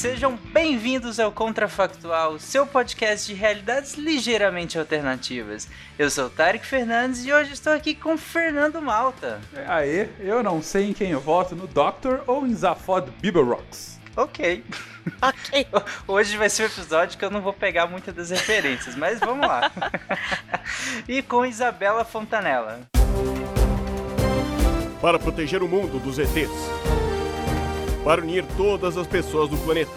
sejam bem-vindos ao Contrafactual, seu podcast de realidades ligeiramente alternativas. Eu sou o Tarek Fernandes e hoje estou aqui com Fernando Malta. É, aê, eu não sei em quem eu voto, no Doctor ou em Zafod Bibelrocks. Ok. Ok. Hoje vai ser um episódio que eu não vou pegar muitas das referências, mas vamos lá. e com Isabela Fontanella. Para proteger o mundo dos ETs. Para unir todas as pessoas do planeta.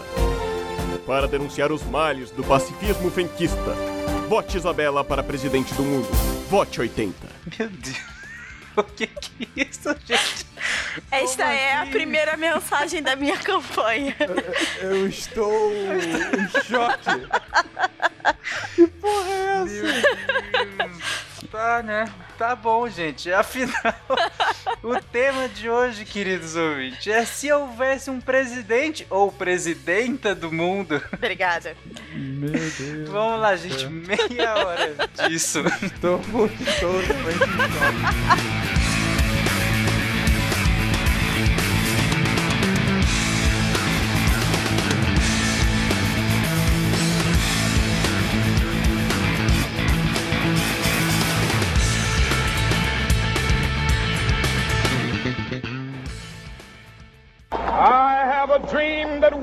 Para denunciar os males do pacifismo fenquista. Vote Isabela para presidente do mundo. Vote 80. Meu Deus. O que que é isso, gente? Esta Como é a assim? primeira mensagem da minha campanha. Eu estou em choque. Que porra é essa? Tá, né? Tá bom, gente. Afinal, o tema de hoje, queridos ouvintes, é se houvesse um presidente ou presidenta do mundo. Obrigada. Meu Deus. Vamos lá, gente. Meia hora disso. Estou, estou realmente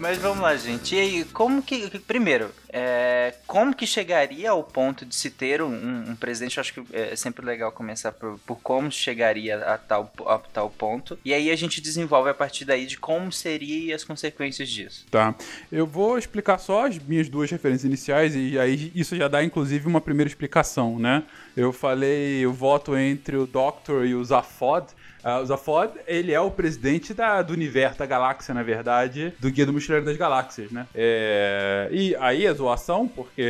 Mas vamos lá, gente. E aí, como que. Primeiro, é, como que chegaria ao ponto de se ter um, um- presidente? Eu acho que é sempre legal começar por, por como chegaria a tal, a tal ponto. E aí a gente desenvolve a partir daí de como seria as consequências disso. Tá. Eu vou explicar só as minhas duas referências iniciais e aí isso já dá inclusive uma primeira explicação, né? Eu falei o voto entre o Doctor e o Zafod. Ah, o Zafod, ele é o presidente da, do universo, da galáxia, na verdade, do Guia do Mochileiro das Galáxias, né? É, e aí a zoação, porque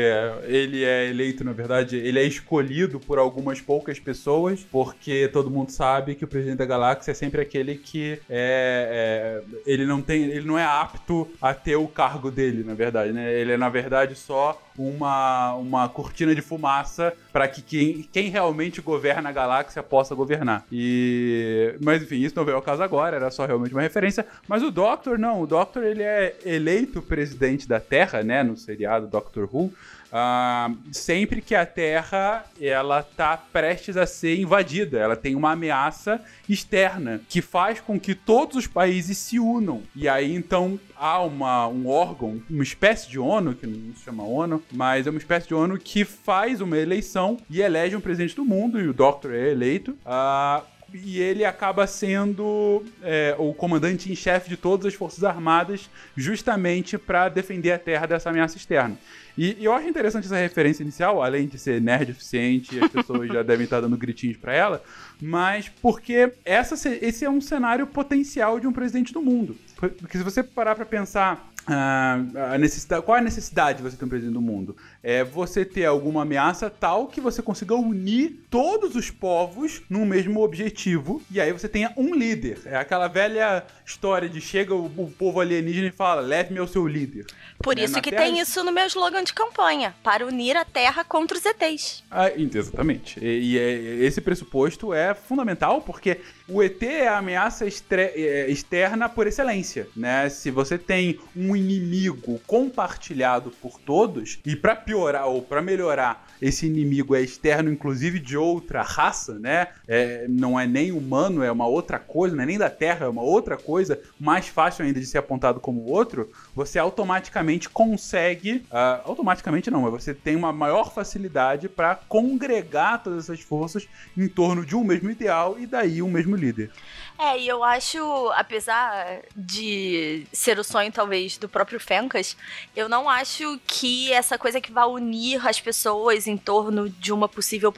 ele é eleito, na verdade, ele é escolhido por algumas poucas pessoas, porque todo mundo sabe que o presidente da galáxia é sempre aquele que é, é, ele não tem, ele não é apto a ter o cargo dele, na verdade, né? Ele é na verdade só uma, uma cortina de fumaça para que quem, quem realmente governa a galáxia possa governar. E mas enfim, isso não veio ao caso agora, era só realmente uma referência, mas o Doctor não, o Doctor ele é eleito presidente da Terra, né, no seriado Doctor Who. Ah, sempre que a Terra ela tá prestes a ser invadida, ela tem uma ameaça externa que faz com que todos os países se unam. E aí então há uma, um órgão, uma espécie de ONU, que não se chama ONU, mas é uma espécie de ONU que faz uma eleição e elege um presidente do mundo, e o Doctor é eleito. ah, e ele acaba sendo é, o comandante em chefe de todas as forças armadas, justamente para defender a Terra dessa ameaça externa. E, e eu acho interessante essa referência inicial, além de ser nerd eficiente, as pessoas já devem estar dando gritinhos para ela, mas porque essa, se- esse é um cenário potencial de um presidente do mundo. Porque se você parar para pensar a necessidade, qual é a necessidade de você ter um presidente do mundo? É você ter alguma ameaça tal que você consiga unir todos os povos num mesmo objetivo e aí você tenha um líder. É aquela velha história de chega o, o povo alienígena e fala: leve-me ao seu líder. Por Né, isso que Terra- tem isso no meu slogan de campanha. Para unir a Terra contra os ETs. Ah, exatamente. E, e é- esse pressuposto é fundamental porque o ET é a ameaça é, externa por excelência, né? Se você tem um inimigo compartilhado por todos e pra piorar ou pra melhorar, esse inimigo é externo, inclusive de outra raça, né? É, não é nem humano, é uma outra coisa, não é nem da Terra, é uma outra coisa, mais fácil ainda de ser apontado como outro. Você automaticamente consegue, ah, automaticamente não, mas você tem uma maior facilidade para congregar todas essas forças em torno de um mesmo ideal e daí um mesmo líder. É, e eu acho, apesar de ser o sonho, talvez, do próprio Fencas, eu não acho que essa coisa que vai unir as pessoas em torno de uma possível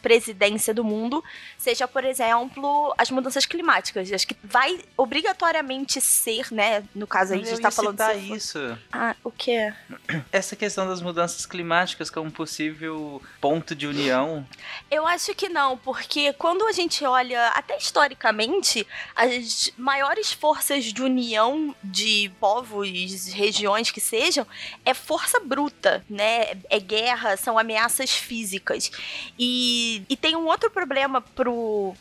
presidência do mundo seja, por exemplo, as mudanças climáticas. Acho que vai obrigatoriamente ser, né? No caso aí, a gente tá falando isso. Ah, o que? Essa questão das mudanças climáticas como possível ponto de união. Eu acho que não, porque quando a gente olha, até historicamente, as maiores forças de união de povos, regiões que sejam, é força bruta, né? É guerra, são ameaças físicas. E, e tem um outro problema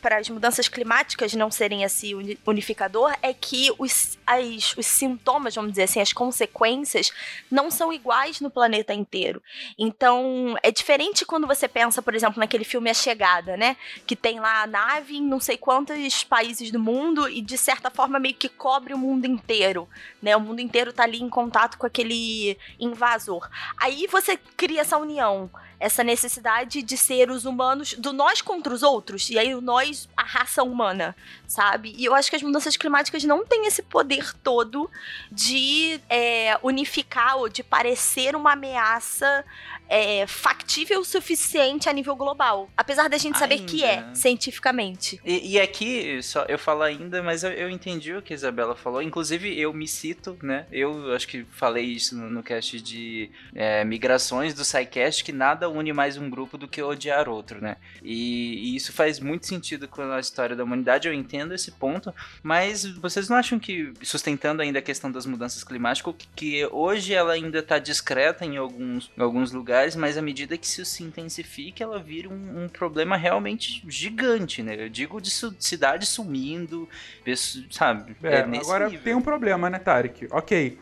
para as mudanças climáticas não serem assim unificador, é que os, as, os sintomas, vamos dizer assim, as consequências não são iguais no planeta inteiro. Então, é diferente quando você pensa, por exemplo, naquele filme A Chegada, né? Que tem lá a nave em não sei quantos países do mundo e, de certa forma, meio que cobre o mundo inteiro, né? O mundo inteiro tá ali em contato com aquele invasor. Aí você cria essa união essa necessidade de ser os humanos, do nós contra os outros, e aí o nós, a raça humana, sabe? E eu acho que as mudanças climáticas não têm esse poder todo de é, unificar ou de parecer uma ameaça é, factível o suficiente a nível global. Apesar da gente saber ainda. que é, cientificamente. E, e, aqui, só eu falo ainda, mas eu, eu, entendi o que a Isabela falou. Inclusive, eu me cito, né? Eu acho que falei isso no, no cast de é, migrações do SciCast, que nada une mais um grupo do que odiar outro, né? E, e isso faz muito sentido com a história da humanidade, eu entendo esse ponto, mas vocês não acham que, sustentando ainda a questão das mudanças climáticas, que, hoje ela ainda está discreta em alguns, em alguns lugares? Lugares, mas à medida que isso se intensifica, ela vira um, um problema realmente gigante, né? Eu digo de su cidade sumindo, sabe? É, é agora nível. tem um problema, né, Tarek? Ok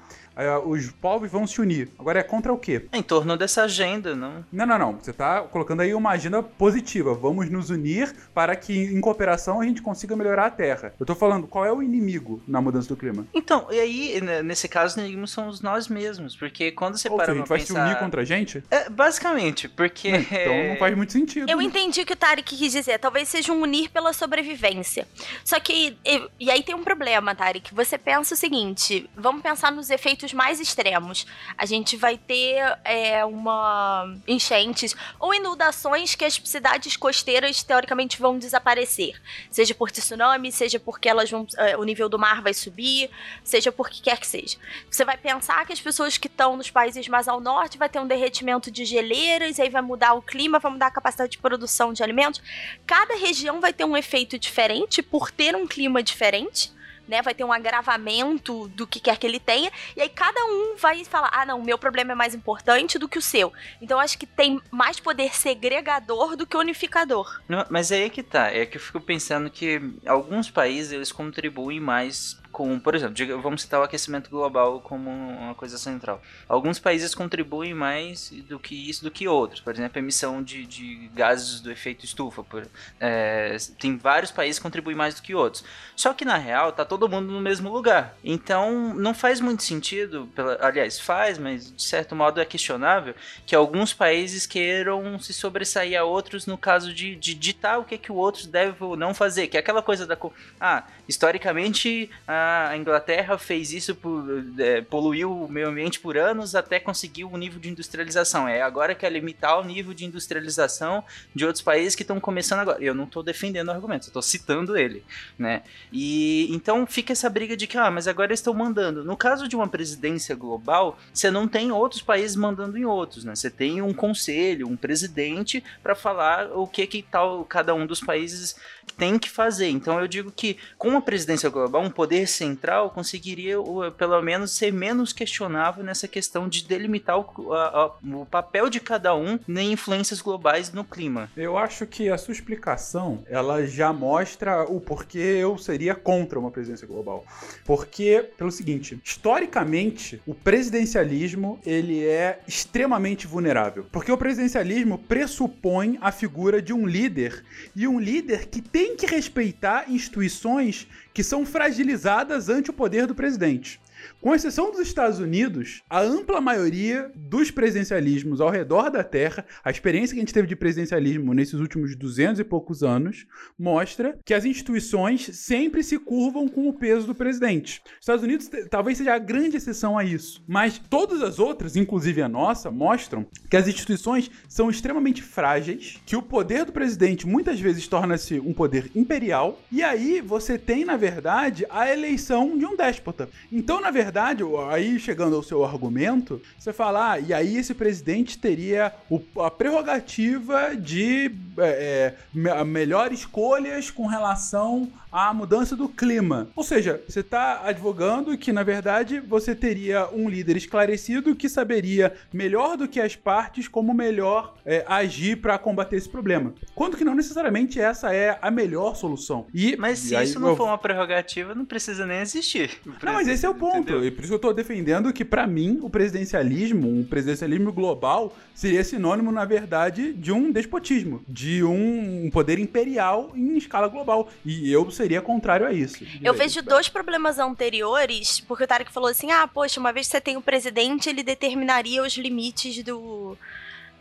os povos vão se unir. Agora é contra o quê? É em torno dessa agenda, não? Não, não, não. Você está colocando aí uma agenda positiva. Vamos nos unir para que em cooperação a gente consiga melhorar a Terra. Eu tô falando, qual é o inimigo na mudança do clima? Então, e aí, nesse caso, os inimigos são nós mesmos, porque quando você Ou para seja, a gente vai pensar... se unir contra a gente? É, basicamente, porque... então não faz muito sentido. Eu entendi o que o Tarek quis dizer. Talvez seja um unir pela sobrevivência. Só que, e, e aí tem um problema, Tarek. Você pensa o seguinte, vamos pensar nos efeitos efeitos mais extremos. A gente vai ter é, uma enchentes ou inundações que as cidades costeiras teoricamente vão desaparecer. Seja por tsunami, seja porque elas vão, é, o nível do mar vai subir, seja por que quer que seja. Você vai pensar que as pessoas que estão nos países mais ao norte vai ter um derretimento de geleiras, aí vai mudar o clima, vai mudar a capacidade de produção de alimentos. Cada região vai ter um efeito diferente por ter um clima diferente né? Vai ter um agravamento do que quer que ele tenha. E aí cada um vai falar: ah, não, meu problema é mais importante do que o seu. Então acho que tem mais poder segregador do que unificador. Mas é aí que tá. É que eu fico pensando que alguns países eles contribuem mais com, por exemplo, vamos citar o aquecimento global como uma coisa central. Alguns países contribuem mais do que isso do que outros. Por exemplo, a emissão de, de gases do efeito estufa. Por, é, tem vários países que contribuem mais do que outros. Só que na real tá todo mundo no mesmo lugar. Então não faz muito sentido, pela, aliás, faz, mas de certo modo é questionável que alguns países queiram se sobressair a outros no caso de, de ditar o que, que o outro deve ou não fazer. Que é aquela coisa da. Ah, historicamente. Ah, a Inglaterra fez isso, por, é, poluiu o meio ambiente por anos até conseguir o nível de industrialização. É agora que é limitar o nível de industrialização de outros países que estão começando agora. Eu não estou defendendo o argumento, estou citando ele, né? E então fica essa briga de que, ah, mas agora eles estão mandando. No caso de uma presidência global, você não tem outros países mandando em outros, né? Você tem um conselho, um presidente para falar o que que tal cada um dos países tem que fazer. Então eu digo que com uma presidência global, um poder central conseguiria pelo menos ser menos questionável nessa questão de delimitar o, a, a, o papel de cada um em influências globais no clima. Eu acho que a sua explicação ela já mostra o porquê eu seria contra uma presidência global. Porque pelo seguinte, historicamente o presidencialismo ele é extremamente vulnerável, porque o presidencialismo pressupõe a figura de um líder e um líder que tem que respeitar instituições que são fragilizadas ante o poder do presidente. Com exceção dos Estados Unidos, a ampla maioria dos presidencialismos ao redor da Terra, a experiência que a gente teve de presidencialismo nesses últimos 200 e poucos anos, mostra que as instituições sempre se curvam com o peso do presidente. Os Estados Unidos talvez seja a grande exceção a isso, mas todas as outras, inclusive a nossa, mostram que as instituições são extremamente frágeis, que o poder do presidente muitas vezes torna-se um poder imperial, e aí você tem, na verdade, a eleição de um déspota. Então, na verdade, aí chegando ao seu argumento, você fala, ah, e aí esse presidente teria o, a prerrogativa de é, é, melhor escolhas com relação à mudança do clima. Ou seja, você está advogando que, na verdade, você teria um líder esclarecido que saberia melhor do que as partes como melhor é, agir para combater esse problema. Quando que não necessariamente essa é a melhor solução. E, mas se isso não eu... for uma prerrogativa, não precisa nem existir. Não, mas esse é o ponto. Entendeu? E por isso que eu estou defendendo que, para mim, o presidencialismo, um presidencialismo global, seria sinônimo, na verdade, de um despotismo, de um poder imperial em escala global. E eu seria contrário a isso. Eu vejo dois problemas anteriores, porque o Tarek falou assim: ah, poxa, uma vez que você tem o um presidente, ele determinaria os limites do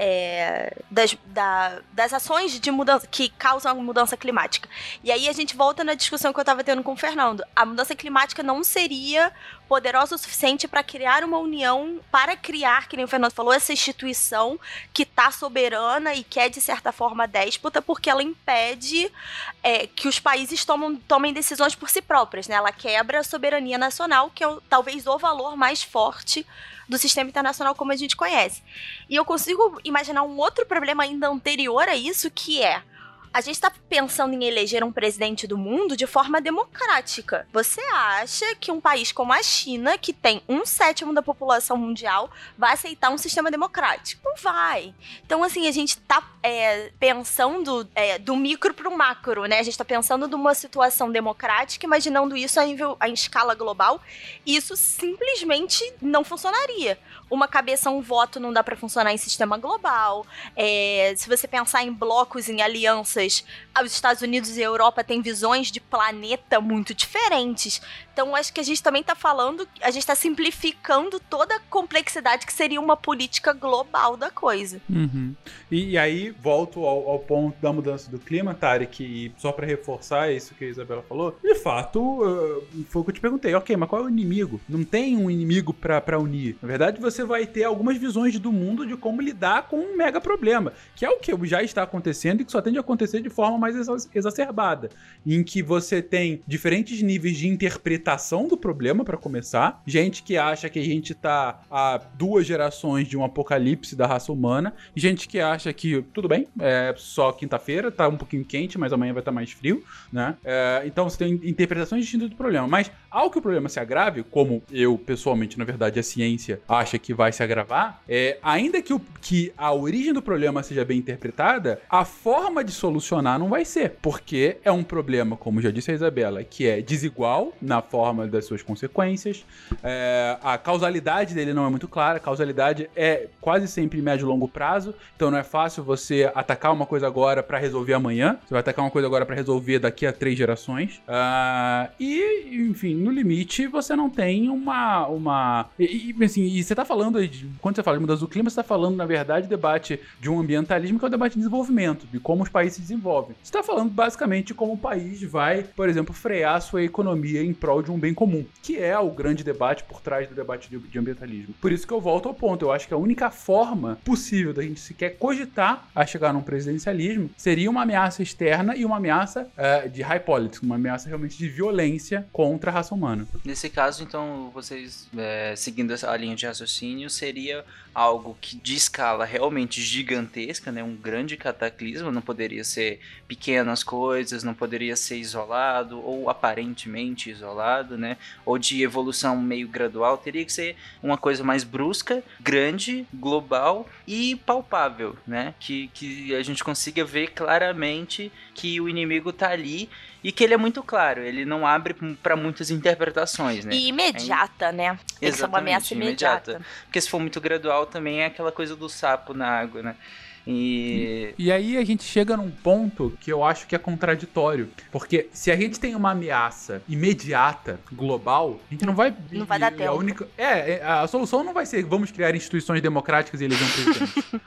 é, das, da, das ações de mudança que causam a mudança climática. E aí a gente volta na discussão que eu estava tendo com o Fernando. A mudança climática não seria poderosa o suficiente para criar uma união, para criar, que nem o Fernando falou, essa instituição que está soberana e que é, de certa forma, déspota, porque ela impede é, que os países tomam, tomem decisões por si próprias. Né? Ela quebra a soberania nacional, que é talvez o valor mais forte do sistema internacional como a gente conhece. E eu consigo imaginar um outro problema ainda anterior a isso, que é a gente está pensando em eleger um presidente do mundo de forma democrática. Você acha que um país como a China, que tem um sétimo da população mundial, vai aceitar um sistema democrático? Não vai. Então, assim, a gente está é, pensando é, do micro para o macro, né? A gente está pensando numa situação democrática, imaginando isso a, nível, a escala global. E isso simplesmente não funcionaria uma cabeça, um voto não dá para funcionar em sistema global. É, se você pensar em blocos, em alianças, os Estados Unidos e a Europa têm visões de planeta muito diferentes. Então, acho que a gente também está falando, a gente está simplificando toda a complexidade que seria uma política global da coisa. Uhum. E, e, aí, volto ao, ao, ponto da mudança do clima, Tarek, e só para reforçar isso que a Isabela falou, de fato, uh, foi o que eu te perguntei, ok, mas qual é o inimigo? Não tem um inimigo para unir. Na verdade, você vai ter algumas visões do mundo de como lidar com um mega problema, que é o que já está acontecendo e que só tende a acontecer de forma mais exacerbada, em que você tem diferentes níveis de interpretação do problema, para começar. Gente que acha que a gente tá a duas gerações de um apocalipse da raça humana. Gente que acha que, tudo bem, é só quinta-feira, tá um pouquinho quente, mas amanhã vai estar tá mais frio, né? É, então você tem interpretações distintas do problema. Mas ao que o problema se agrave, como eu, pessoalmente, na verdade, a ciência acha que vai se agravar, é, ainda que, o, que a origem do problema seja bem interpretada, a forma de solucionar não vai ser. Porque é um problema, como já disse a Isabela, que é desigual na forma das suas consequências. É, a causalidade dele não é muito clara. A causalidade é quase sempre médio e longo prazo. Então não é fácil você atacar uma coisa agora para resolver amanhã. Você vai atacar uma coisa agora para resolver daqui a três gerações. Uh, e, enfim, no limite, você não tem uma. uma e, e assim, e você tá falando, de, quando você fala de mudança do clima, você tá falando, na verdade, debate de um ambientalismo que é o debate de desenvolvimento, de como os países se desenvolvem. Você tá falando basicamente de como o país vai, por exemplo, frear sua economia em prol de um bem comum, que é o grande debate por trás do debate de, de ambientalismo. Por isso que eu volto ao ponto. Eu acho que a única forma possível da gente sequer cogitar a chegar num presidencialismo seria uma ameaça externa e uma ameaça uh, de high politics, uma ameaça realmente de violência contra a raça humana. Nesse caso, então, vocês é, seguindo a linha de raciocínio, seria algo que de escala realmente gigantesca, né? Um grande cataclismo, não poderia ser pequenas coisas, não poderia ser isolado ou aparentemente isolado, né? Ou de evolução meio gradual, teria que ser uma coisa mais brusca, grande, global e palpável, né? Que, que a gente consiga ver claramente que o inimigo tá ali e que ele é muito claro, ele não abre para muitas interpretações, né? E imediata, é, né? Tem que ser uma ameaça imediata. imediata. Porque se for muito gradual também é aquela coisa do sapo na água, né? E. E aí a gente chega num ponto que eu acho que é contraditório. Porque se a gente tem uma ameaça imediata, global, a gente não vai. Não vai dar tempo. A, única, é, é, a solução não vai ser vamos criar instituições democráticas e eleger um presidente.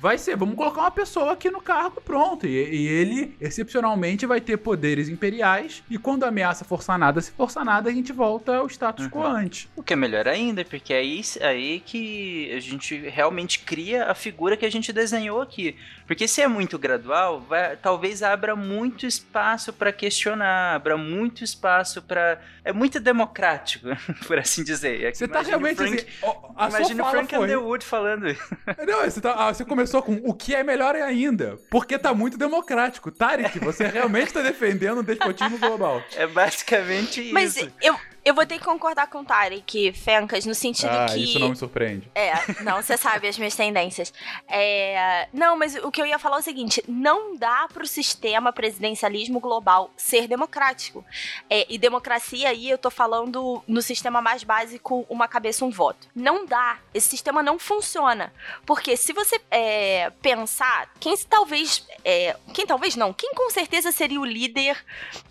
Vai ser, vamos colocar uma pessoa aqui no cargo, pronto. E, e ele, excepcionalmente, vai ter poderes imperiais. E quando a ameaça forçar nada, se forçar nada, a gente volta ao status quo antes. O que é melhor ainda, porque é aí, aí que a gente realmente cria a figura que a gente desenhou aqui. Porque se é muito gradual, vai- talvez abra muito espaço para questionar, abra muito espaço para É muito democrático, por assim dizer. É Você tá realmente Frank- assim. A sua Imagina o Frank foi. Underwood falando isso. Não, você, tá- ah, você começou com o que é melhor ainda. Porque tá muito democrático. Tarek, você realmente tá defendendo o despotismo global. É basicamente isso. Mas eu, eu vou ter que concordar com o Tarek, Fencas, no sentido Ah, que. isso não me surpreende. É, não, você sabe as minhas tendências. É, não, mas o que eu ia falar é o seguinte: não dá pro sistema presidencialismo global ser democrático. É, e democracia aí eu tô falando no sistema mais básico, uma cabeça, um voto. Não dá. Esse sistema não funciona. Porque se você é, pensar, quem talvez. é, quem talvez não, quem com certeza seria o líder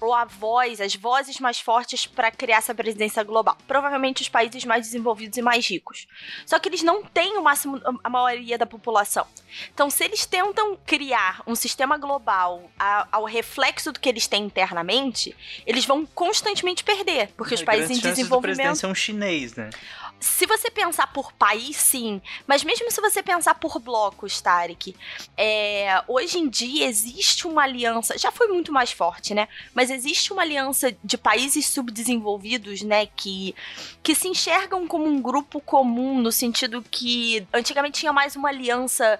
ou a voz, as vozes mais fortes para criar essa presidência global? Provavelmente os países mais desenvolvidos e mais ricos. Só que eles não têm o máximo, a maioria da população. Então, se eles tentam criar um sistema global a- ao reflexo do que eles têm internamente, eles vão constantemente perder, porque os É, países em desenvolvimento ser um chinês, né? se você pensar por país, sim. Mas mesmo se você pensar por blocos, Tarek, é, hoje em dia existe uma aliança, já foi muito mais forte, né? Mas existe uma aliança de países subdesenvolvidos, né? Que, que se enxergam como um grupo comum, no sentido que antigamente tinha mais uma aliança.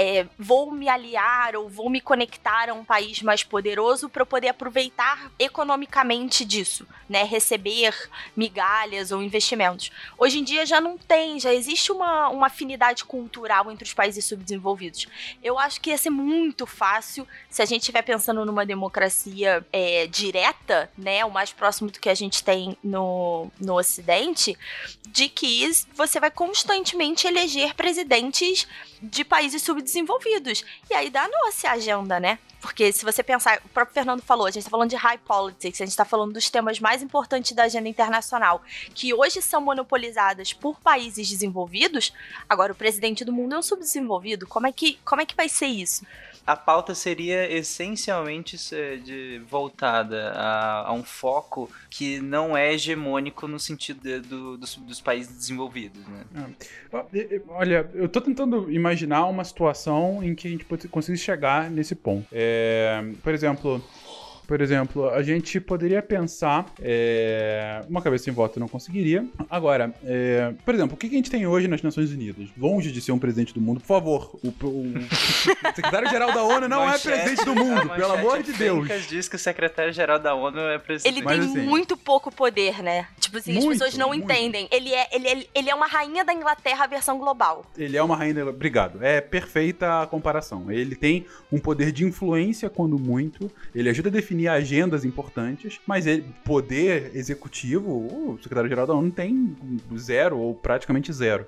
É, vou me aliar ou vou me conectar a um país mais poderoso para poder aproveitar economicamente disso, né? Receber migalhas ou investimentos. Hoje em dia já não tem, já existe uma, uma afinidade cultural entre os países subdesenvolvidos. Eu acho que ia ser muito fácil se a gente estiver pensando numa democracia é, direta, né, o mais próximo do que a gente tem no, no Ocidente, de que você vai constantemente eleger presidentes de países subdesenvolvidos. E aí danou-se a agenda, né? Porque se você pensar, o próprio Fernando falou, a gente tá falando de high politics, a gente tá falando dos temas mais importantes da agenda internacional, que hoje são monopolizadas por países desenvolvidos, agora o presidente do mundo é um subdesenvolvido. Como é que, como é que vai ser isso? A pauta seria essencialmente de, voltada a, a um foco que não é hegemônico no sentido de- do- dos, dos países desenvolvidos, né? E- Olha, eu tô tentando imaginar uma situação em que a gente consiga chegar nesse ponto. É, por exemplo. Por exemplo, a gente poderia pensar. é, uma cabeça sem voto não conseguiria. Agora, é, por exemplo, o que a gente tem hoje nas Nações Unidas? Longe de ser um presidente do mundo, por favor. O, o- o secretário-geral da ONU não Manchete- é presidente do a mundo, pelo amor de Deus. Diz que o secretário-geral da ONU é presidente. Ele Mas, tem assim, muito pouco poder, né? Tipo assim, as muito, pessoas não muito. entendem. Ele é, ele, é, ele é uma rainha da Inglaterra, versão global. Ele é uma rainha. da- Obrigado. É perfeita a comparação. Ele tem um poder de influência quando muito. Ele ajuda a definir agendas importantes, mas ele, poder executivo, o secretário-geral da ONU tem zero ou praticamente zero.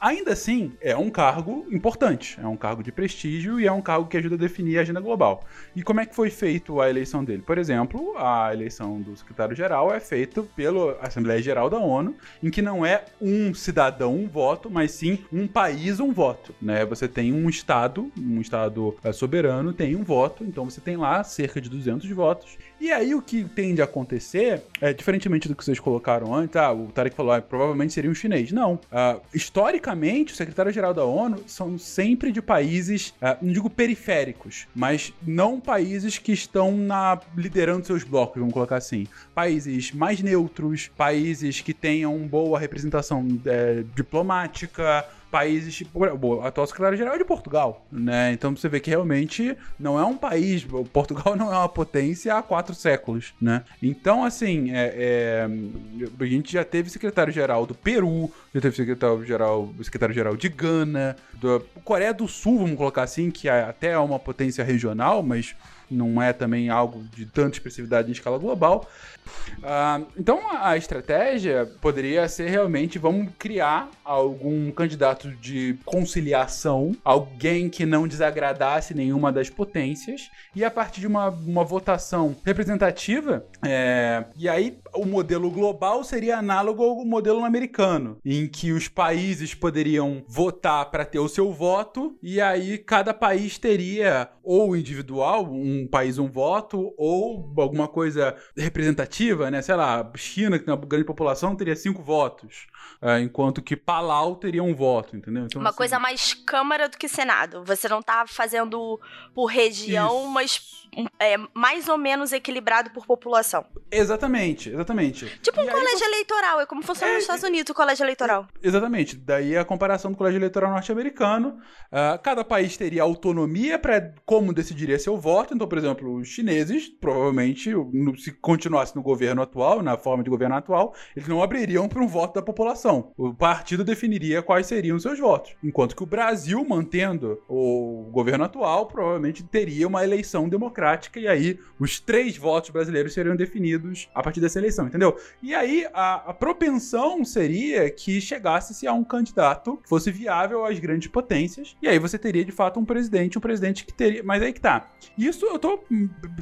Ainda assim, é um cargo importante, é um cargo de prestígio e é um cargo que ajuda a definir a agenda global. E como é que foi feito a eleição dele? Por exemplo, a eleição do secretário-geral é feita pela Assembleia Geral da ONU, em que não é um cidadão um voto, mas sim um país um voto, né? Você tem um estado, um estado eh, soberano tem um voto, então você tem lá cerca de 200 votos. E aí o que tende a acontecer, é diferentemente do que vocês colocaram antes, ah, o Tarek falou, ah, provavelmente seria um chinês. Não. Ah, historicamente, o secretário-geral da ONU são sempre de países, ah, não digo periféricos, mas não países que estão na liderando seus blocos, vamos colocar assim. Países mais neutros, países que tenham boa representação eh, diplomática, países tipo. O atual secretário-geral é de Portugal, né? Então você vê que realmente não é um país. Portugal não é uma potência há quatro séculos, né? Então, assim, é, é, a gente já teve secretário-geral do Peru, já teve secretário-geral secretário-geral de Gana, da Coreia do Sul, vamos colocar assim, que é- até é uma potência regional, mas não é também algo de tanta expressividade em escala global. Ah, então a estratégia poderia ser realmente vamos criar algum candidato de conciliação, alguém que não desagradasse nenhuma das potências, e a partir de uma, uma votação representativa, é, e aí o modelo global seria análogo ao modelo americano, em que os países poderiam votar para ter o seu voto, e aí cada país teria ou individual, um país um voto, ou alguma coisa representativa, né? Sei lá, China, que tem uma grande população, teria cinco votos. É, enquanto que Palau teria um voto, entendeu? Então, uma assim, coisa mais Câmara do que Senado. Você não tá fazendo por região, isso. mas é, mais ou menos equilibrado por população. Exatamente, exatamente. Tipo um e colégio você... eleitoral, é como funciona é, nos Estados Unidos o colégio eleitoral. Exatamente, daí a comparação do colégio eleitoral norte-americano. Uh, cada país teria autonomia para como decidiria seu voto. Então, por exemplo, os chineses, provavelmente, se continuasse no governo atual, na forma de governo atual, eles não abririam para um voto da população. O partido definiria quais seriam seus votos. Enquanto que o Brasil, mantendo o governo atual, provavelmente teria uma eleição democrática democrática, e aí os três votos brasileiros seriam definidos a partir dessa eleição, entendeu? E aí a, a propensão seria que chegasse-se a um candidato que fosse viável às grandes potências, e aí você teria de fato um presidente, um presidente que teria. Mas aí que tá. Isso eu tô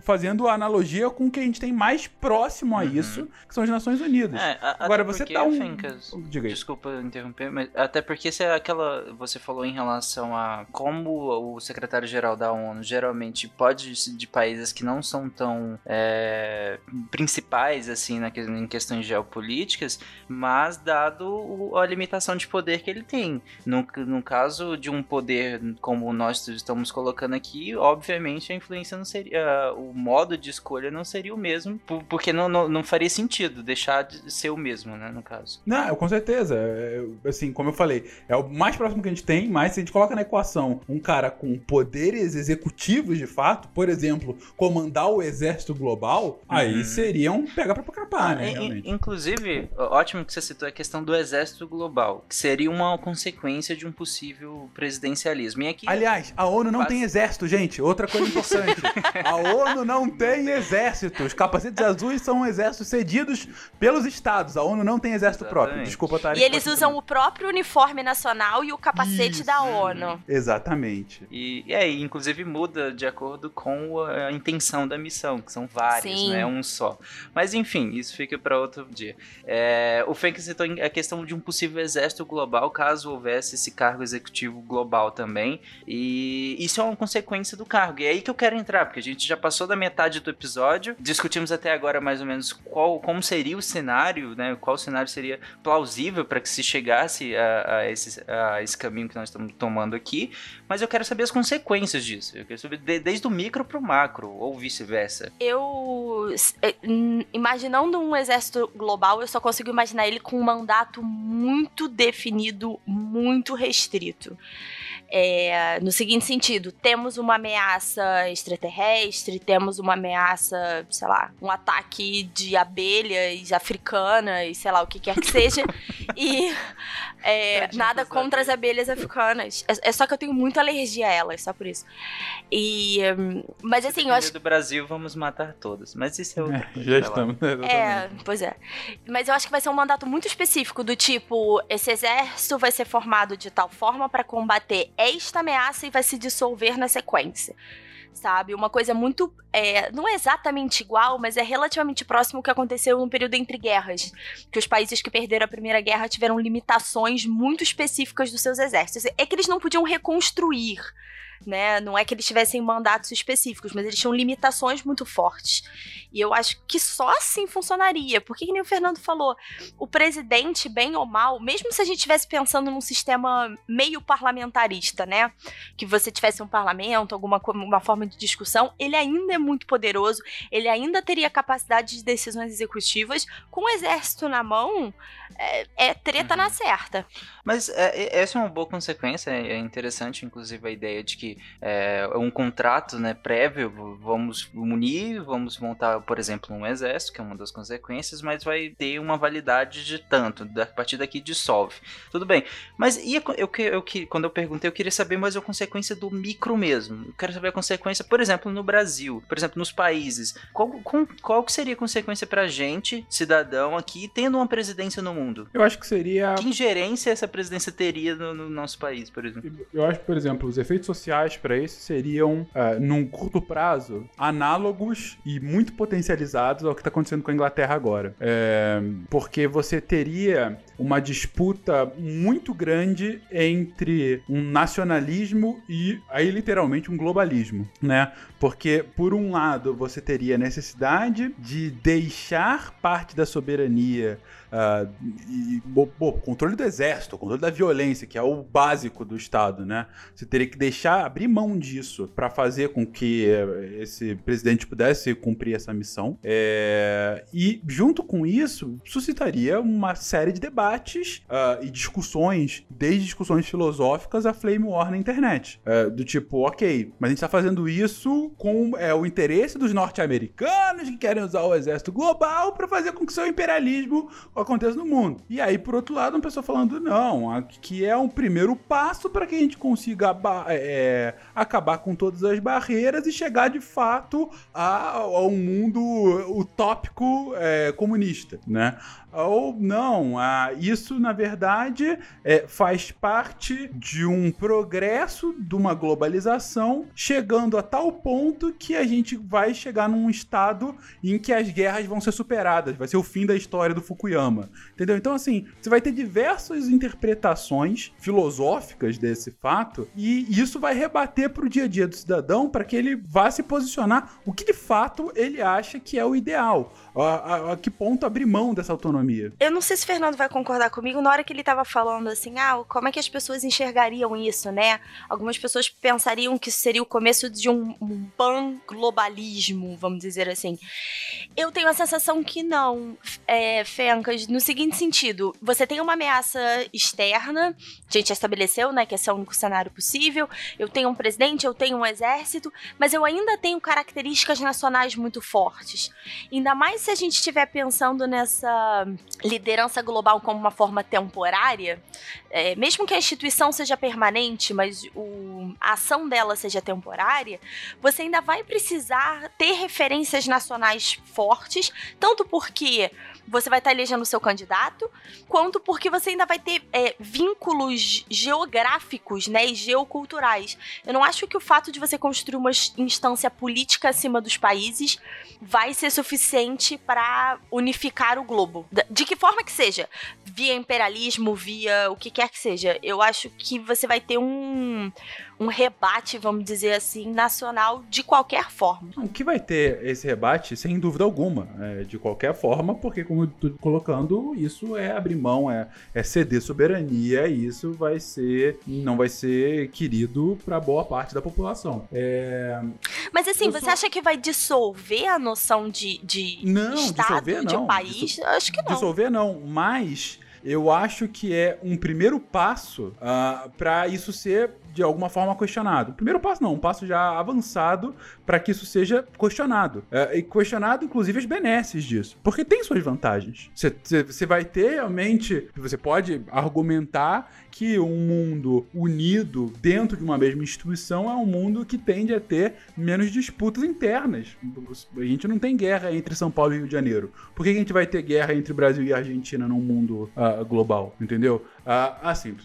fazendo analogia com o que a gente tem mais próximo a uhum. isso, que são as Nações Unidas. É, a, Agora você tá um. Fincas, aí. Desculpa interromper, mas até porque se é aquela. Você falou em relação a como o secretário-geral da ONU geralmente pode de países que não são tão é, principais assim na, em questões geopolíticas, mas dado a limitação de poder que ele tem. No, no caso de um poder como nós estamos colocando aqui, obviamente a influência não seria. O modo de escolha não seria o mesmo, porque não, não, não faria sentido deixar de ser o mesmo, né, no caso. Não, com certeza. É, assim, como eu falei, é o mais próximo que a gente tem, mas se a gente coloca na equação um cara com poderes executivos de fato, por exemplo, exemplo, comandar o exército global, uhum. aí seria um pega pra capar, né? Realmente. Inclusive, ótimo que você citou a questão do exército global, que seria uma consequência de um possível presidencialismo. E aqui, Aliás, a ONU não faz... tem exército, gente. Outra coisa importante. A ONU não tem exército. Os capacetes azuis são exércitos cedidos pelos estados. A ONU não tem exército Exatamente. próprio. Desculpa, Tari. E eles usam o próprio uniforme nacional e o capacete Isso. da ONU. Exatamente. E, e aí, inclusive, muda de acordo com a intenção da missão, que são várias, Sim. não é um só. Mas enfim, isso fica para outro dia. É, o Fenk citou a questão de um possível exército global, caso houvesse esse cargo executivo global também. E isso é uma consequência do cargo. E é aí que eu quero entrar, porque a gente já passou da metade do episódio, discutimos até agora mais ou menos qual, como seria o cenário, né? Qual cenário seria plausível para que se chegasse a, a, esse, a esse caminho que nós estamos tomando aqui. Mas eu quero saber as consequências disso. Eu quero saber de, desde o micro para o macro ou vice-versa? Eu. É, imaginando um exército global, eu só consigo imaginar ele com um mandato muito definido, muito restrito. É, no seguinte sentido, temos uma ameaça extraterrestre, temos uma ameaça, sei lá, um ataque de abelhas africanas, sei lá, o que quer que seja, e é, nada contra as abelhas africanas. É, é, só que eu tenho muita alergia a elas, só por isso. E, hum, mas assim, eu acho. do Brasil, vamos matar todos. Mas isso é outra coisa. Já estamos. É, pois é. Mas eu acho que vai ser um mandato muito específico do tipo: esse exército vai ser formado de tal forma para combater esta ameaça e vai se dissolver na sequência. Sabe? Uma coisa muito. É, não é exatamente igual, mas é relativamente próximo ao que aconteceu no período entre guerras. Que os países que perderam a Primeira Guerra tiveram limitações muito específicas dos seus exércitos. É que eles não podiam reconstruir né? Não é que eles tivessem mandatos específicos, mas eles tinham limitações muito fortes. E eu acho que só assim funcionaria. Porque, que nem o Fernando falou, o presidente, bem ou mal, mesmo se a gente estivesse pensando num sistema meio parlamentarista, né? Que você tivesse um parlamento, alguma uma forma de discussão, ele ainda é muito poderoso, ele ainda teria capacidade de decisões executivas. Com o exército na mão, é, é treta uhum. na certa. Mas é, essa é uma boa consequência, é interessante, inclusive, a ideia de que é, um contrato né, prévio, vamos unir, vamos montar, por exemplo, um exército, que é uma das consequências, mas vai ter uma validade de tanto, a partir daqui dissolve. Tudo bem. Mas e eu, eu, eu, quando eu perguntei, eu queria saber mais a consequência do micro mesmo. Eu quero saber a consequência, por exemplo, no Brasil, por exemplo, nos países. Qual, qual, qual que seria a consequência pra gente, cidadão aqui, tendo uma presidência no mundo? Eu acho que seria. Que ingerência essa presidência teria no, no nosso país, por exemplo? Eu acho por exemplo, os efeitos sociais para isso seriam, uh, num curto prazo, análogos e muito potencializados ao que está acontecendo com a Inglaterra agora. É, porque você teria uma disputa muito grande entre um nacionalismo e aí literalmente um globalismo, né? Porque por um lado você teria a necessidade de deixar parte da soberania Uh, e, bom, controle do exército, controle da violência, que é o básico do Estado, né? Você teria que deixar, abrir mão disso para fazer com que eh, esse presidente pudesse cumprir essa missão. É, e, junto com isso, suscitaria uma série de debates uh, e discussões, desde discussões filosóficas a flame war na internet. Uh, do tipo, ok, mas a gente tá fazendo isso com é, o interesse dos norte-americanos que querem usar o exército global para fazer com que seu imperialismo aconteça no mundo. E aí, por outro lado, uma pessoa falando, não, que é um primeiro passo para que a gente consiga é, acabar com todas as barreiras e chegar de fato a, a um mundo utópico é, comunista, né? Ou não, isso na verdade é, faz parte de um progresso de uma globalização, chegando a tal ponto que a gente vai chegar num estado em que as guerras vão ser superadas, vai ser o fim da história do Fukuyama. Entendeu? Então, assim, você vai ter diversas interpretações filosóficas desse fato, e isso vai rebater para o dia a dia do cidadão para que ele vá se posicionar o que de fato ele acha que é o ideal. A, a, a, que ponto abrir mão dessa autonomia? Eu não sei se o Fernando vai concordar comigo na hora que ele tava falando assim, ah, como é que as pessoas enxergariam isso, né? Algumas pessoas pensariam que isso seria o começo de um, um pan-globalismo, vamos dizer assim. Eu tenho a sensação que não, é, Fencas, no seguinte sentido, você tem uma ameaça externa, a gente estabeleceu, né, que esse é o único cenário possível, eu tenho um presidente, eu tenho um exército, mas eu ainda tenho características nacionais muito fortes. Ainda mais se a gente estiver pensando nessa liderança global como uma forma temporária, é, mesmo que a instituição seja permanente, mas o, a ação dela seja temporária, você ainda vai precisar ter referências nacionais fortes, tanto porque você vai estar elegendo o seu candidato, quanto porque você ainda vai ter é, vínculos geográficos né, e geoculturais. Eu não acho que o fato de você construir uma instância política acima dos países vai ser suficiente para unificar o globo. De que forma que seja, via imperialismo, via o que quer que seja, eu acho que você vai ter um um rebate, vamos dizer assim, nacional de qualquer forma. O que vai ter esse rebate, sem dúvida alguma, é, de qualquer forma, porque, como eu tô colocando, isso é abrir mão, é, é ceder soberania, e isso vai ser, não vai ser querido para boa parte da população. É... Mas assim, eu você sou... acha que vai dissolver a noção de, de não, estado, dissolver, de não. país? Dissol... Acho que não. Dissolver não, mas eu acho que é um primeiro passo uh, ah, para isso ser de alguma forma questionado. Primeiro passo não, um passo já avançado para que isso seja questionado. É, e questionado, inclusive, as benesses disso. Porque tem suas vantagens. Você vai ter realmente. Você pode argumentar que um mundo unido dentro de uma mesma instituição é um mundo que tende a ter menos disputas internas. A gente não tem guerra entre São Paulo e Rio de Janeiro. Por que a gente vai ter guerra entre Brasil e Argentina num mundo uh, global? Entendeu? Uh, assim,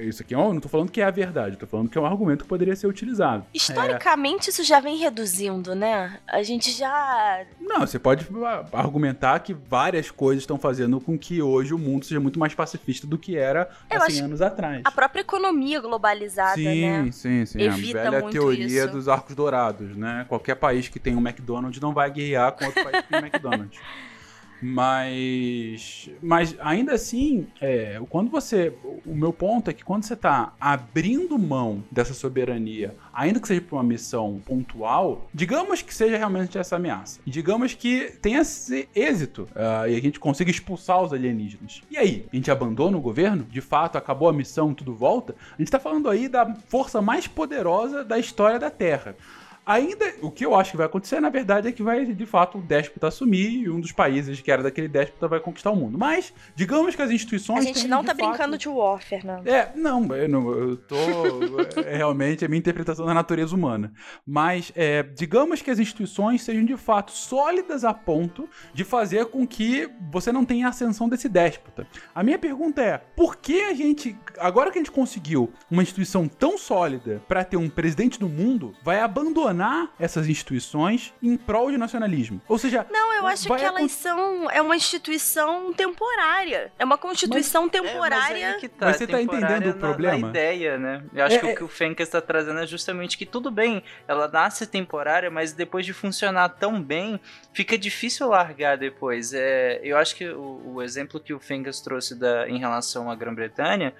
isso aqui eu não tô falando que é a verdade, tô falando que é um argumento que poderia ser utilizado. Historicamente, é... isso já vem reduzindo, né? A gente já. Não, você pode argumentar que várias coisas estão fazendo com que hoje o mundo seja muito mais pacifista do que era há 100 anos atrás. A própria economia globalizada, sim, né? Sim, sim, Evita A velha teoria isso. dos arcos dourados, né? Qualquer país que tem um McDonald's não vai guerrear com outro país que tem um McDonald's. Mas, mas ainda assim, é, quando você, o meu ponto é que quando você está abrindo mão dessa soberania, ainda que seja para uma missão pontual, digamos que seja realmente essa ameaça, digamos que tenha esse êxito uh, e a gente consiga expulsar os alienígenas. E aí, a gente abandona o governo? De fato, acabou a missão, tudo volta? A gente está falando aí da força mais poderosa da história da Terra. Ainda, o que eu acho que vai acontecer, na verdade, é que vai, de fato, o déspota assumir e um dos países que era daquele déspota vai conquistar o mundo. Mas, digamos que as instituições. A gente não tá fato... brincando de War, Fernando. É, não, eu, não, eu tô. é realmente a minha interpretação da natureza humana. Mas, é, digamos que as instituições sejam, de fato, sólidas a ponto de fazer com que você não tenha ascensão desse déspota. A minha pergunta é: por que a gente, agora que a gente conseguiu uma instituição tão sólida para ter um presidente do mundo, vai abandonar? Abandonar essas instituições em prol de nacionalismo. Ou seja, não, eu acho que elas são é uma instituição temporária. É uma constituição mas, temporária. É, mas, tá, mas, você tá entendendo o problema? Na ideia, né? Eu acho é, que o que o Fencas está trazendo é justamente que tudo bem, ela nasce temporária, mas depois de funcionar tão bem, fica difícil largar depois. É, eu acho que o, o exemplo que o Fencas trouxe da, em relação à Grã-Bretanha,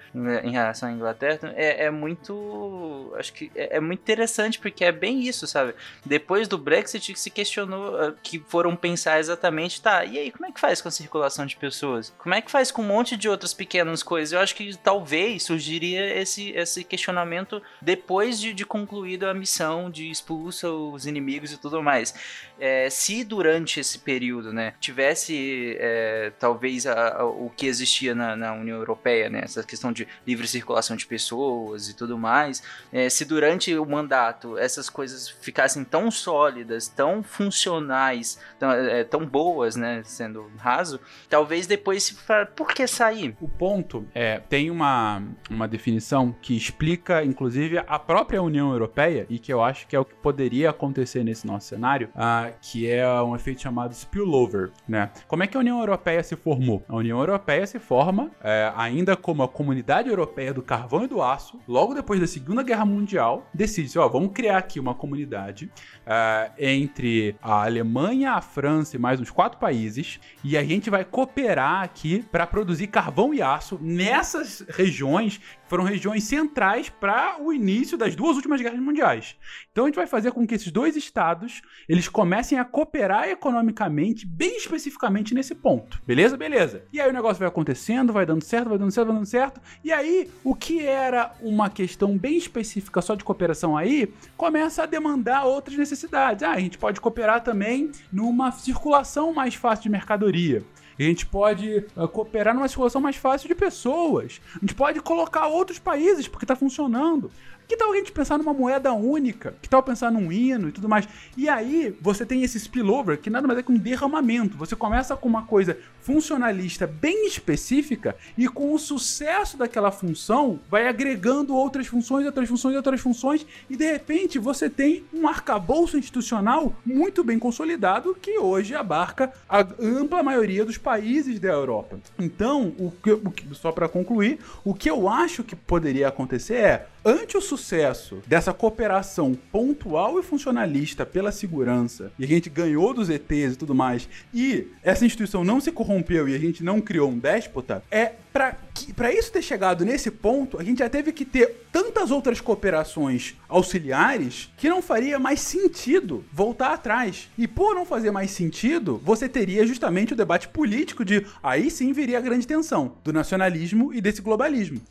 em relação à Inglaterra, é, é muito, acho que é, é muito interessante porque é bem isso isso, sabe? Depois do Brexit se questionou, ah, que foram pensar exatamente, tá, e aí, como é que faz com a circulação de pessoas? Como é que faz com um monte de outras pequenas coisas? Eu acho que talvez surgiria esse, esse questionamento depois de, de concluída a missão de expulsa os inimigos e tudo mais. É, se durante esse período, né, tivesse é, talvez a, a, o que existia na, na, União Europeia, né, essa questão de livre circulação de pessoas e tudo mais, é, se durante o mandato essas coisas ficassem tão sólidas, tão funcionais, tão, é, tão boas, né, sendo raso, talvez depois se fala, por que sair? O ponto é, tem uma, uma definição que explica, inclusive, a própria União Europeia, e que eu acho que é o que poderia acontecer nesse nosso cenário, uh, que é um efeito chamado spillover, né? Como é que a União Europeia se formou? A União Europeia se forma é, ainda como a Comunidade Europeia do Carvão e do Aço, logo depois da Segunda Guerra Mundial, decide, ó, vamos criar aqui uma comunidade uh, entre a Alemanha, a França e mais uns quatro países, e a gente vai cooperar aqui para produzir carvão e aço nessas regiões foram regiões centrais para o início das duas últimas guerras mundiais. Então a gente vai fazer com que esses dois estados eles comecem a cooperar economicamente, bem especificamente nesse ponto. Beleza? Beleza. E aí o negócio vai acontecendo, vai dando certo, vai dando certo, vai dando certo. E aí o que era uma questão bem específica só de cooperação aí, começa a demandar outras necessidades. Ah, a gente pode cooperar também numa circulação mais fácil de mercadoria. A gente pode uh, cooperar numa circulação mais fácil de pessoas. A gente pode colocar outros países porque está funcionando. Que tal a gente pensar numa moeda única? Que tal pensar num hino e tudo mais? E aí você tem esse spillover que nada mais é que um derramamento. Você começa com uma coisa funcionalista bem específica e com o sucesso daquela função vai agregando outras funções, outras funções, outras funções e de repente você tem um arcabouço institucional muito bem consolidado que hoje abarca a ampla maioria dos países da Europa. Então, o que, o que só para concluir, o que eu acho que poderia acontecer é ante o sucesso dessa cooperação pontual e funcionalista pela segurança, e a gente ganhou dos ETs e tudo mais, e essa instituição não se corrompeu e a gente não criou um déspota, é para isso ter chegado nesse ponto, a gente já teve que ter tantas outras cooperações auxiliares que não faria mais sentido voltar atrás. E por não fazer mais sentido, você teria justamente o debate político de aí sim viria a grande tensão do nacionalismo e desse globalismo.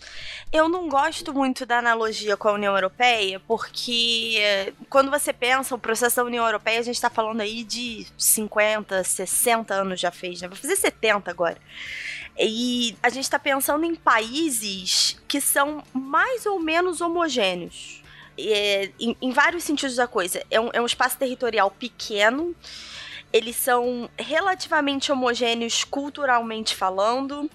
Eu não gosto muito da analogia com a União Europeia, porque eh, quando você pensa o processo da União Europeia, a gente está falando aí de 50, 60 anos já fez, né? Vai fazer 70 agora. E a gente está pensando em países que são mais ou menos homogêneos. É, em, em, vários sentidos da coisa. É um, é um espaço territorial pequeno, eles são relativamente homogêneos culturalmente falando.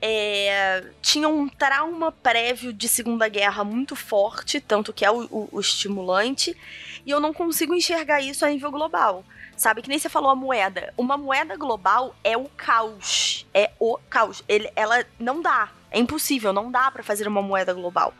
É, tinham um trauma prévio de Segunda Guerra muito forte, tanto que é o, o, o estimulante, e eu não consigo enxergar isso a nível global. Sabe? Que nem você falou a moeda. Uma moeda global é o caos. É o caos. Ele, ela não dá. É impossível, não dá para fazer uma moeda global.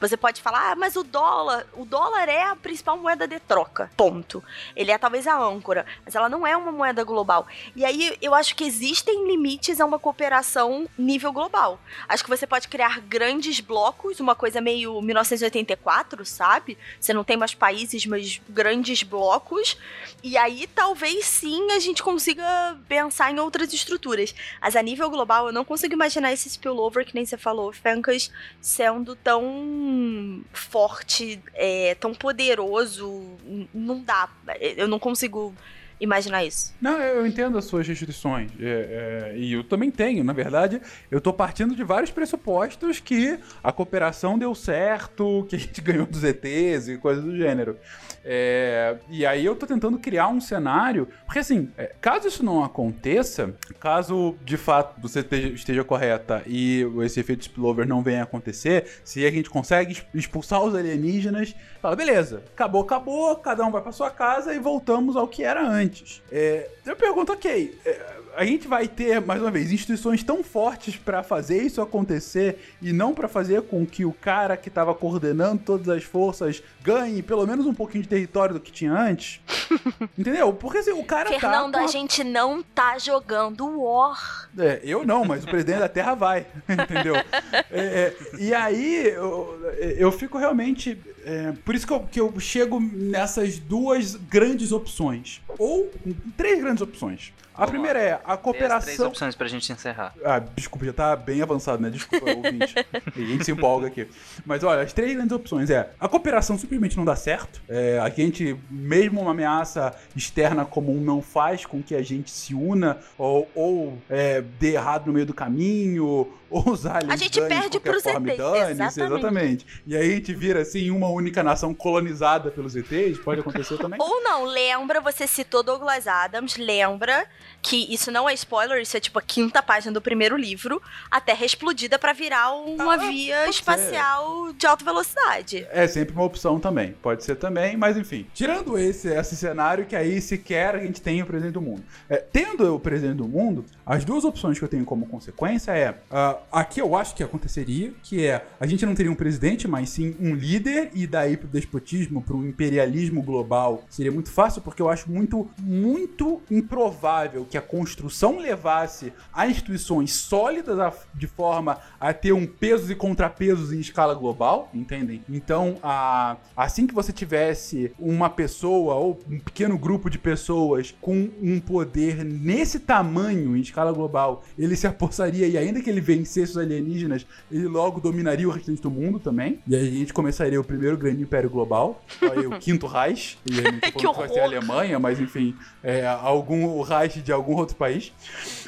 Você pode falar, ah, mas o dólar, o dólar é a principal moeda de troca. Ponto. Ele é talvez a âncora, mas ela não é uma moeda global. E aí eu acho que existem limites a uma cooperação nível global. Acho que você pode criar grandes blocos, uma coisa meio 1984, sabe? Você não tem mais países, mas grandes blocos. E aí talvez sim a gente consiga pensar em outras estruturas. Mas a nível global eu não consigo imaginar esse spillover que nem você falou, Fencas, sendo tão forte, é, tão poderoso. Não dá. Eu não consigo imaginar isso. Não, eu entendo as suas restrições. É, é, e eu também tenho. Na verdade, eu tô partindo de vários pressupostos que a cooperação deu certo, que a gente ganhou dos ETs e coisas do gênero. É, e aí eu tô tentando criar um cenário. Porque assim, é, caso isso não aconteça, caso de fato você esteja, esteja correta e esse efeito spillover não venha acontecer, se a gente consegue expulsar os alienígenas, fala, beleza, acabou, acabou, cada um vai pra sua casa e voltamos ao que era antes. É, eu pergunto, ok. É, a gente vai ter, mais uma vez, instituições tão fortes para fazer isso acontecer e não para fazer com que o cara que estava coordenando todas as forças ganhe pelo menos um pouquinho de território do que tinha antes. Entendeu? Porque assim, o cara Fernando, tá. a gente não tá jogando War. É, eu não, mas o presidente da Terra vai. Entendeu? É, é, e aí eu, eu fico realmente. É, por isso que eu, que eu chego nessas duas grandes opções. Ou três grandes opções. A Vamos primeira lá. é a cooperação. Tem as três opções pra gente encerrar. Ah, desculpa, já tá bem avançado, né? Desculpa, ouvinte. a gente se empolga aqui. Mas olha, as três grandes opções é a cooperação simplesmente não dá certo. É, a gente, mesmo uma ameaça externa comum, não faz com que a gente se una ou, ou é, dê errado no meio do caminho, ou os aliens A gente de perde pros forma ETs, exatamente. exatamente. E aí a gente vira assim uma única nação colonizada pelos ETs, pode acontecer também. Ou não, lembra, você citou Douglas Adams, lembra que isso não é spoiler, isso é tipo a quinta página do primeiro livro, a Terra é explodida pra virar uma Ah, via espacial de alta velocidade. É sempre uma opção também. Pode ser também, mas enfim. Tirando esse, esse cenário que aí sequer a gente tem o presidente do mundo. É, tendo o presidente do mundo, as duas opções que eu tenho como consequência é. ah, aqui eu acho que aconteceria, que é a gente não teria um presidente, mas sim um líder, e daí pro despotismo, pro imperialismo global, seria muito fácil, porque eu acho muito, muito improvável que a construção levasse a instituições sólidas a- de forma a ter um pesos e contrapesos em escala global, entendem? Então, a- assim que você tivesse uma pessoa ou um pequeno grupo de pessoas com um poder nesse tamanho em escala global, ele se apossaria e ainda que ele vencesse os alienígenas, ele logo dominaria o restante do mundo também. E aí a gente começaria o primeiro grande império global, aí o quinto Reich, e aí não tô Que que vai ser a. Alemanha, mas enfim, é, algum o Reich de algum outro país.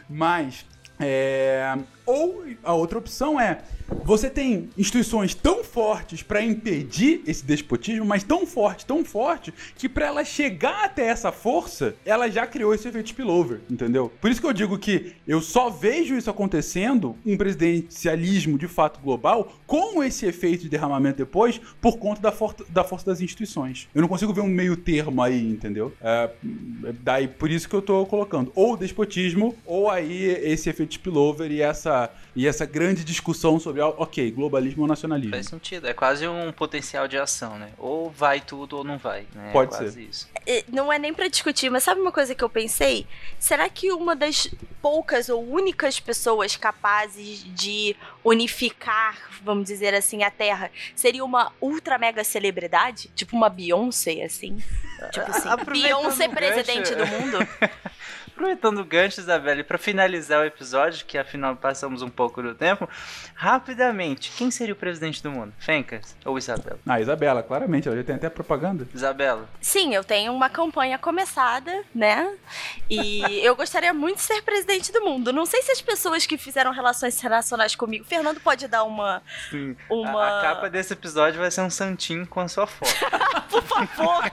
Mas é, ou a outra opção é você tem instituições tão fortes para impedir esse despotismo, mas tão forte, tão forte que para ela chegar até essa força, ela já criou esse efeito spillover, entendeu? Por isso que eu digo que eu só vejo isso acontecendo, um presidencialismo de fato global, com esse efeito de derramamento depois, por conta da, for da força das instituições. Eu não consigo ver um meio termo aí, entendeu? É, daí por isso que eu tô colocando ou despotismo ou aí esse efeito spillover e essa e essa grande discussão sobre ok globalismo ou nacionalismo. Faz sentido. É quase um potencial de ação, né? Ou vai tudo ou não vai. Né? Pode é quase ser. isso. É, Não é nem pra discutir, mas sabe uma coisa que eu pensei? Será que uma das poucas ou únicas pessoas capazes de unificar, vamos dizer assim, a Terra seria uma ultra mega celebridade? Tipo uma Beyoncé, assim? Tipo assim, Beyoncé presidente gancho- do mundo? Aproveitando o gancho, Isabelle, para finalizar o episódio, que afinal passamos um pouco do tempo, rapidamente, quem seria o presidente do mundo? Fencas ou Isabela? Ah, Isabela, claramente, ela já tem até propaganda. Isabela. Sim, eu tenho uma campanha começada, né? E eu gostaria muito de ser presidente do mundo. Não sei se as pessoas que fizeram relações internacionais comigo. Fernando pode dar uma. Sim. Uma- A, a capa desse episódio vai ser um santinho com a sua foto. Por favor,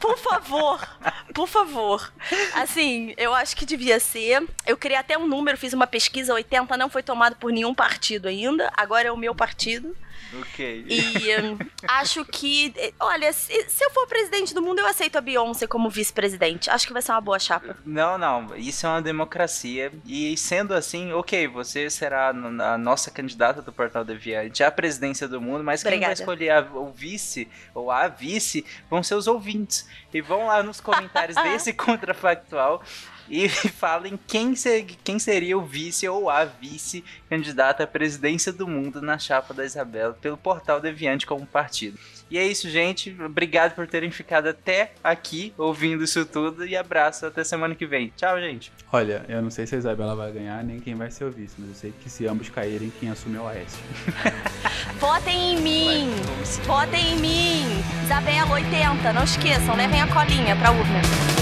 por favor, por favor. Assim, eu acho que devia ser. Eu criei até um número, fiz uma pesquisa, 80 não foi tomado por nenhum partido ainda. Agora é o meu partido. Ok. E hum, acho que, olha, se, se eu for presidente do mundo, eu aceito a Beyoncé como vice-presidente. Acho que vai ser uma boa chapa. Não, não, isso é uma democracia. E sendo assim, ok, você será a nossa candidata do Portal Deviante à presidência do mundo, mas quem vai Obrigada. escolher a- o vice ou a vice vão ser os ouvintes. E vão lá nos comentários desse contrafactual e falem quem, ser, quem seria o vice ou a vice candidata à presidência do mundo na chapa da Isabela pelo Portal Deviante como partido. E é isso, gente. Obrigado por terem ficado até aqui ouvindo isso tudo e abraço até semana que vem. Tchau, gente. Olha, eu não sei se a Isabela vai ganhar, nem quem vai ser o vice, mas eu sei que se ambos caírem, quem assume é o Aécio. Votem em mim! Votem em mim! Isabela 80, não esqueçam, levem a colinha pra urna.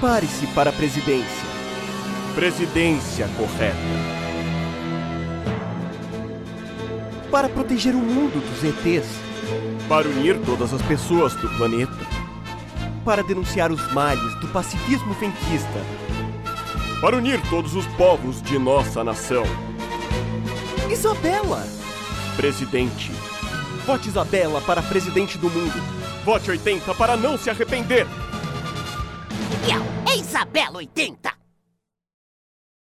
Prepare-se para a presidência. Presidência correta. Para proteger o mundo dos ETs. Para unir todas as pessoas do planeta. Para denunciar os males do pacifismo fenquista. Para unir todos os povos de nossa nação. Isabela! Presidente. Vote Isabela para presidente do mundo. Vote 80 para não se arrepender. É Isabela 80!